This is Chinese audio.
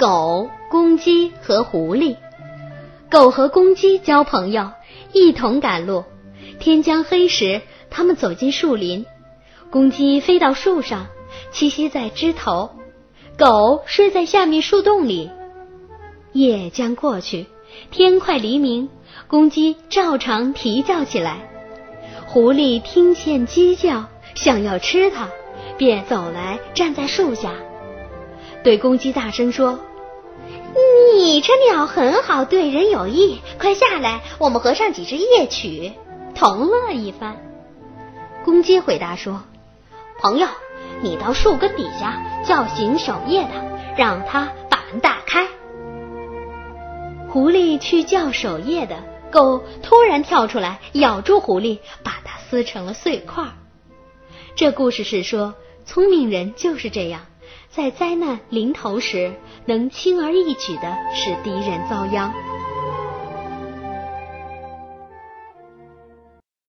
狗、公鸡和狐狸。狗和公鸡交朋友，一同赶路。天将黑时，他们走进树林。公鸡飞到树上，栖息在枝头；狗睡在下面树洞里。夜将过去，天快黎明，公鸡照常啼叫起来。狐狸听见鸡叫，想要吃它，便走来站在树下，对公鸡大声说：“你这鸟很好，对人有益，快下来，我们合唱几支夜曲，同乐一番。”公鸡回答说：“朋友，你到树根底下叫醒守夜的，让他把门打开。”狐狸去叫守夜的狗，突然跳出来咬住狐狸，把它撕成了碎块。这故事是说，聪明人就是这样，在灾难临头时能轻而易举的使敌人遭殃。